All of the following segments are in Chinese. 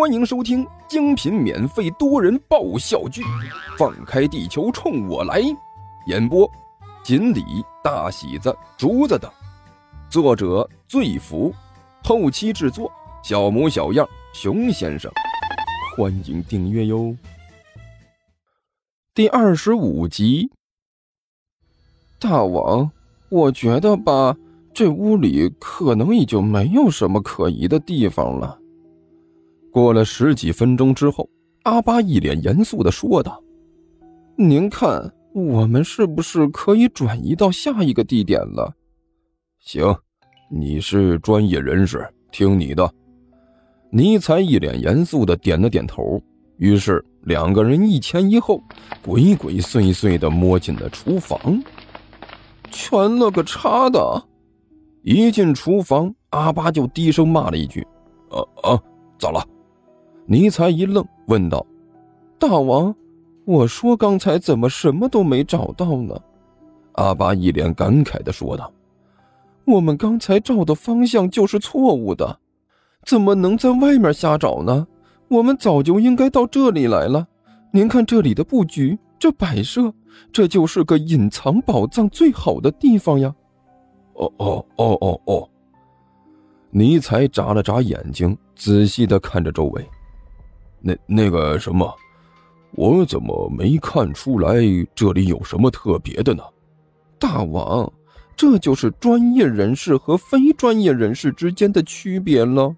欢迎收听精品免费多人爆笑剧《放开地球冲我来》，演播：锦鲤、大喜子、竹子等，作者：醉福，后期制作：小模小样、熊先生。欢迎订阅哟。第二十五集，大王，我觉得吧，这屋里可能已经没有什么可疑的地方了。过了十几分钟之后，阿巴一脸严肃的说道：“您看，我们是不是可以转移到下一个地点了？”“行，你是专业人士，听你的。”尼才一脸严肃的点了点头。于是两个人一前一后，鬼鬼祟祟的摸进了厨房。全了个叉的！一进厨房，阿巴就低声骂了一句：“啊啊，咋了？”尼才一愣，问道：“大王，我说刚才怎么什么都没找到呢？”阿巴一脸感慨的说道：“我们刚才照的方向就是错误的，怎么能在外面瞎找呢？我们早就应该到这里来了。您看这里的布局，这摆设，这就是个隐藏宝藏最好的地方呀！”哦哦哦哦哦！尼才眨了眨眼睛，仔细的看着周围。那那个什么，我怎么没看出来这里有什么特别的呢？大王，这就是专业人士和非专业人士之间的区别了。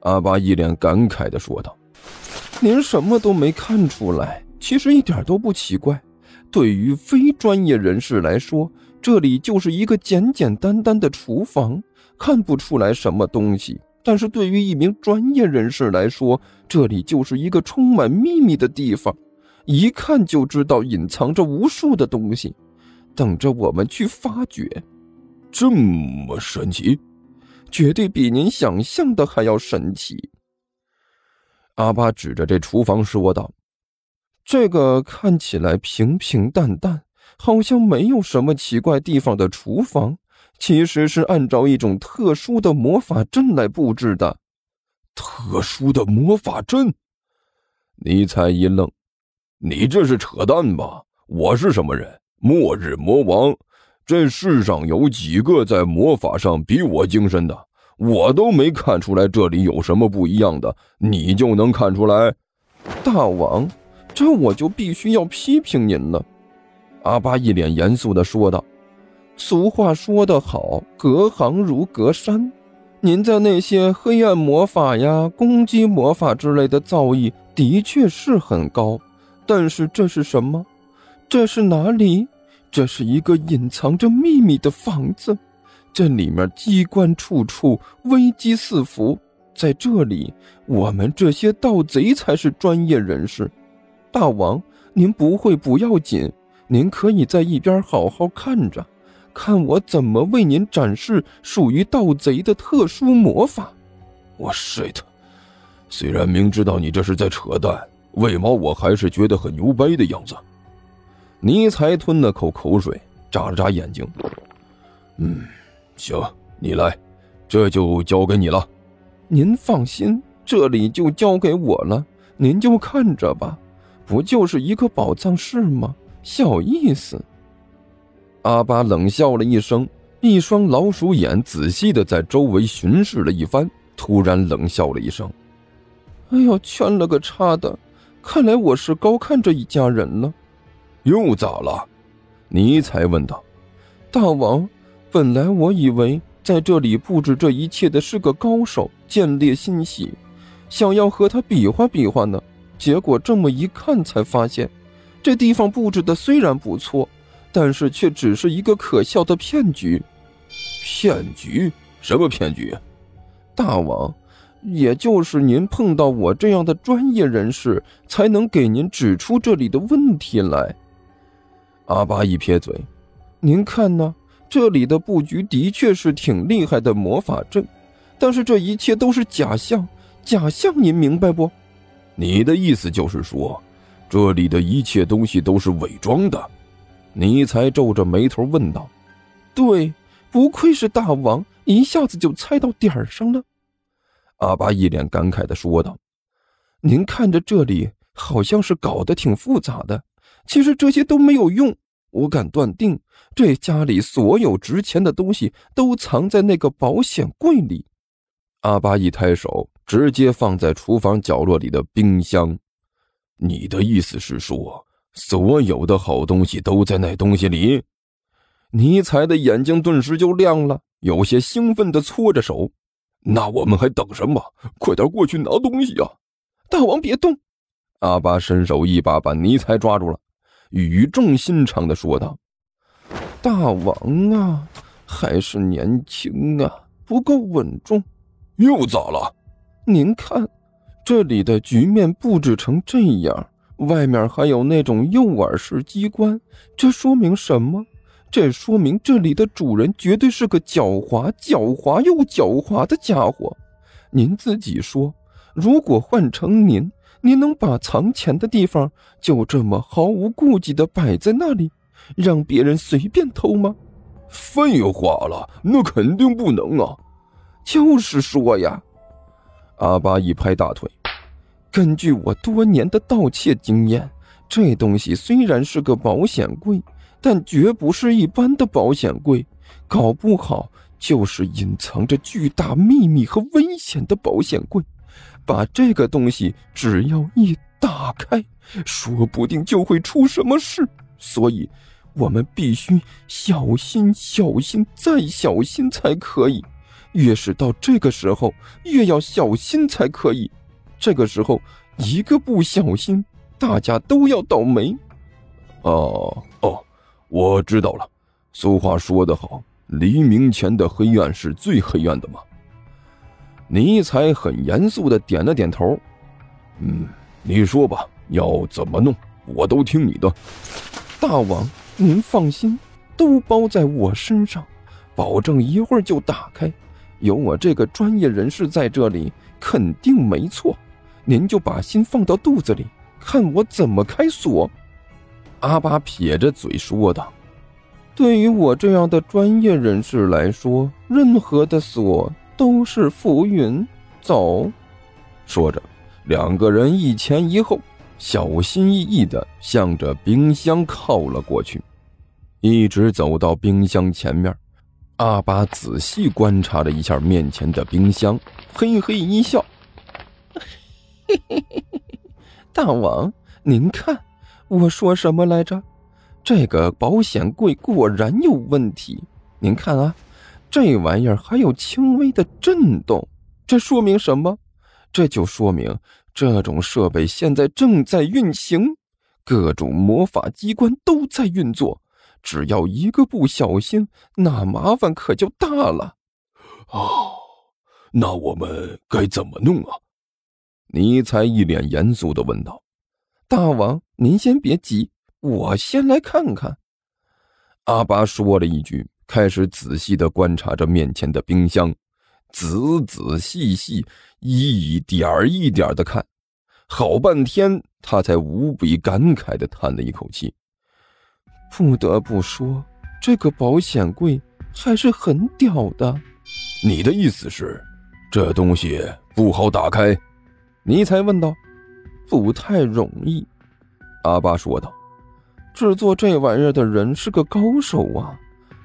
阿巴一脸感慨的说道：“您什么都没看出来，其实一点都不奇怪。对于非专业人士来说，这里就是一个简简单单的厨房，看不出来什么东西。”但是对于一名专业人士来说，这里就是一个充满秘密的地方，一看就知道隐藏着无数的东西，等着我们去发掘。这么神奇，绝对比您想象的还要神奇。阿巴指着这厨房说道：“这个看起来平平淡淡，好像没有什么奇怪地方的厨房。”其实是按照一种特殊的魔法阵来布置的，特殊的魔法阵。尼采一愣：“你这是扯淡吧？我是什么人？末日魔王？这世上有几个在魔法上比我精深的？我都没看出来这里有什么不一样的，你就能看出来？大王，这我就必须要批评您了。”阿巴一脸严肃地说道。俗话说得好，隔行如隔山。您在那些黑暗魔法呀、攻击魔法之类的造诣的确是很高，但是这是什么？这是哪里？这是一个隐藏着秘密的房子，这里面机关处处，危机四伏。在这里，我们这些盗贼才是专业人士。大王，您不会不要紧，您可以在一边好好看着。看我怎么为您展示属于盗贼的特殊魔法！我 shit！虽然明知道你这是在扯淡，为毛我还是觉得很牛掰的样子？尼才吞了口口水，眨了眨眼睛。嗯，行，你来，这就交给你了。您放心，这里就交给我了，您就看着吧。不就是一个宝藏室吗？小意思。阿巴冷笑了一声，一双老鼠眼仔细的在周围巡视了一番，突然冷笑了一声：“哎呦，圈了个叉的！看来我是高看这一家人了。”又咋了？尼才问道。大王，本来我以为在这里布置这一切的是个高手，见猎心喜，想要和他比划比划呢。结果这么一看，才发现这地方布置的虽然不错。但是却只是一个可笑的骗局，骗局？什么骗局？大王，也就是您碰到我这样的专业人士，才能给您指出这里的问题来。阿巴一撇嘴：“您看呢？这里的布局的确是挺厉害的魔法阵，但是这一切都是假象，假象，您明白不？你的意思就是说，这里的一切东西都是伪装的？”尼才皱着眉头问道：“对，不愧是大王，一下子就猜到点儿上了。”阿巴一脸感慨的说道：“您看着这里好像是搞得挺复杂的，其实这些都没有用。我敢断定，这家里所有值钱的东西都藏在那个保险柜里。阿巴一抬手，直接放在厨房角落里的冰箱。你的意思是说，所有的好东西都在那东西里？尼采的眼睛顿时就亮了，有些兴奋地搓着手。那我们还等什么？快点过去拿东西啊！大王别动！阿巴伸手一把把尼采抓住了，语重心长地说道：“大王啊，还是年轻啊，不够稳重。又咋了？您看，这里的局面布置成这样，外面还有那种诱饵式机关，这说明什么？”这说明这里的主人绝对是个狡猾、狡猾又狡猾的家伙。您自己说，如果换成您，您能把藏钱的地方就这么毫无顾忌地摆在那里，让别人随便偷吗？废话了，那肯定不能啊！就是说呀，阿巴一拍大腿，根据我多年的盗窃经验，这东西虽然是个保险柜。但绝不是一般的保险柜，搞不好就是隐藏着巨大秘密和危险的保险柜。把这个东西只要一打开，说不定就会出什么事。所以，我们必须小心、小心再小心才可以。越是到这个时候，越要小心才可以。这个时候，一个不小心，大家都要倒霉。哦哦。我知道了，俗话说得好，黎明前的黑暗是最黑暗的嘛。尼采很严肃的点了点头，嗯，你说吧，要怎么弄，我都听你的。大王，您放心，都包在我身上，保证一会儿就打开。有我这个专业人士在这里，肯定没错。您就把心放到肚子里，看我怎么开锁。阿巴撇着嘴说道：“对于我这样的专业人士来说，任何的锁都是浮云。”走，说着，两个人一前一后，小心翼翼地向着冰箱靠了过去。一直走到冰箱前面，阿巴仔细观察了一下面前的冰箱，嘿嘿一笑：“，大王，您看。”我说什么来着？这个保险柜果然有问题。您看啊，这玩意儿还有轻微的震动，这说明什么？这就说明这种设备现在正在运行，各种魔法机关都在运作。只要一个不小心，那麻烦可就大了。哦，那我们该怎么弄啊？尼采一脸严肃的问道。大王，您先别急，我先来看看。阿巴说了一句，开始仔细的观察着面前的冰箱，仔仔细细，一点儿一点儿的看，好半天，他才无比感慨的叹了一口气。不得不说，这个保险柜还是很屌的。你的意思是，这东西不好打开？尼才问道。不太容易，阿巴说道。制作这玩意儿的人是个高手啊。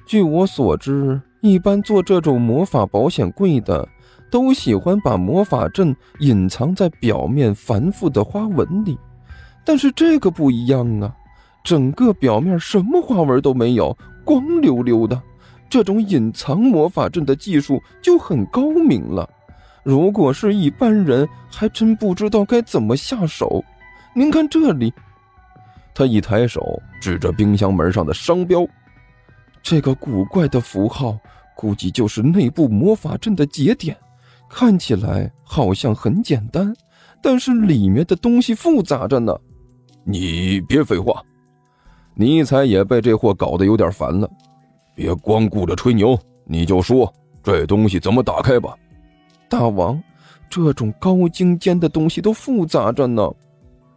据我所知，一般做这种魔法保险柜的，都喜欢把魔法阵隐藏在表面繁复的花纹里。但是这个不一样啊，整个表面什么花纹都没有，光溜溜的。这种隐藏魔法阵的技术就很高明了。如果是一般人，还真不知道该怎么下手。您看这里，他一抬手指着冰箱门上的商标，这个古怪的符号，估计就是内部魔法阵的节点。看起来好像很简单，但是里面的东西复杂着呢。你别废话，尼采也被这货搞得有点烦了。别光顾着吹牛，你就说这东西怎么打开吧。大王，这种高精尖的东西都复杂着呢。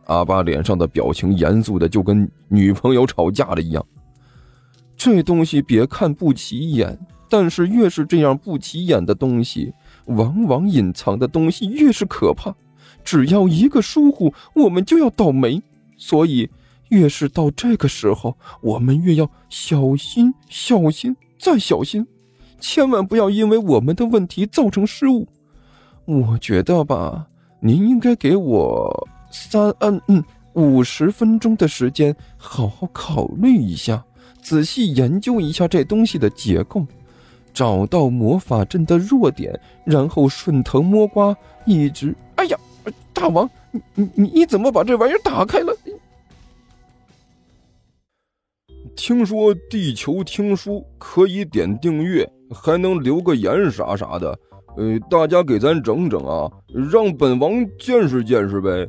阿巴脸上的表情严肃的就跟女朋友吵架了一样。这东西别看不起眼，但是越是这样不起眼的东西，往往隐藏的东西越是可怕。只要一个疏忽，我们就要倒霉。所以，越是到这个时候，我们越要小心、小心再小心，千万不要因为我们的问题造成失误。我觉得吧，您应该给我三嗯嗯五十分钟的时间，好好考虑一下，仔细研究一下这东西的结构。找到魔法阵的弱点，然后顺藤摸瓜，一直……哎呀，大王，你你你怎么把这玩意儿打开了？听说地球听书可以点订阅，还能留个言啥啥的，呃，大家给咱整整啊，让本王见识见识呗。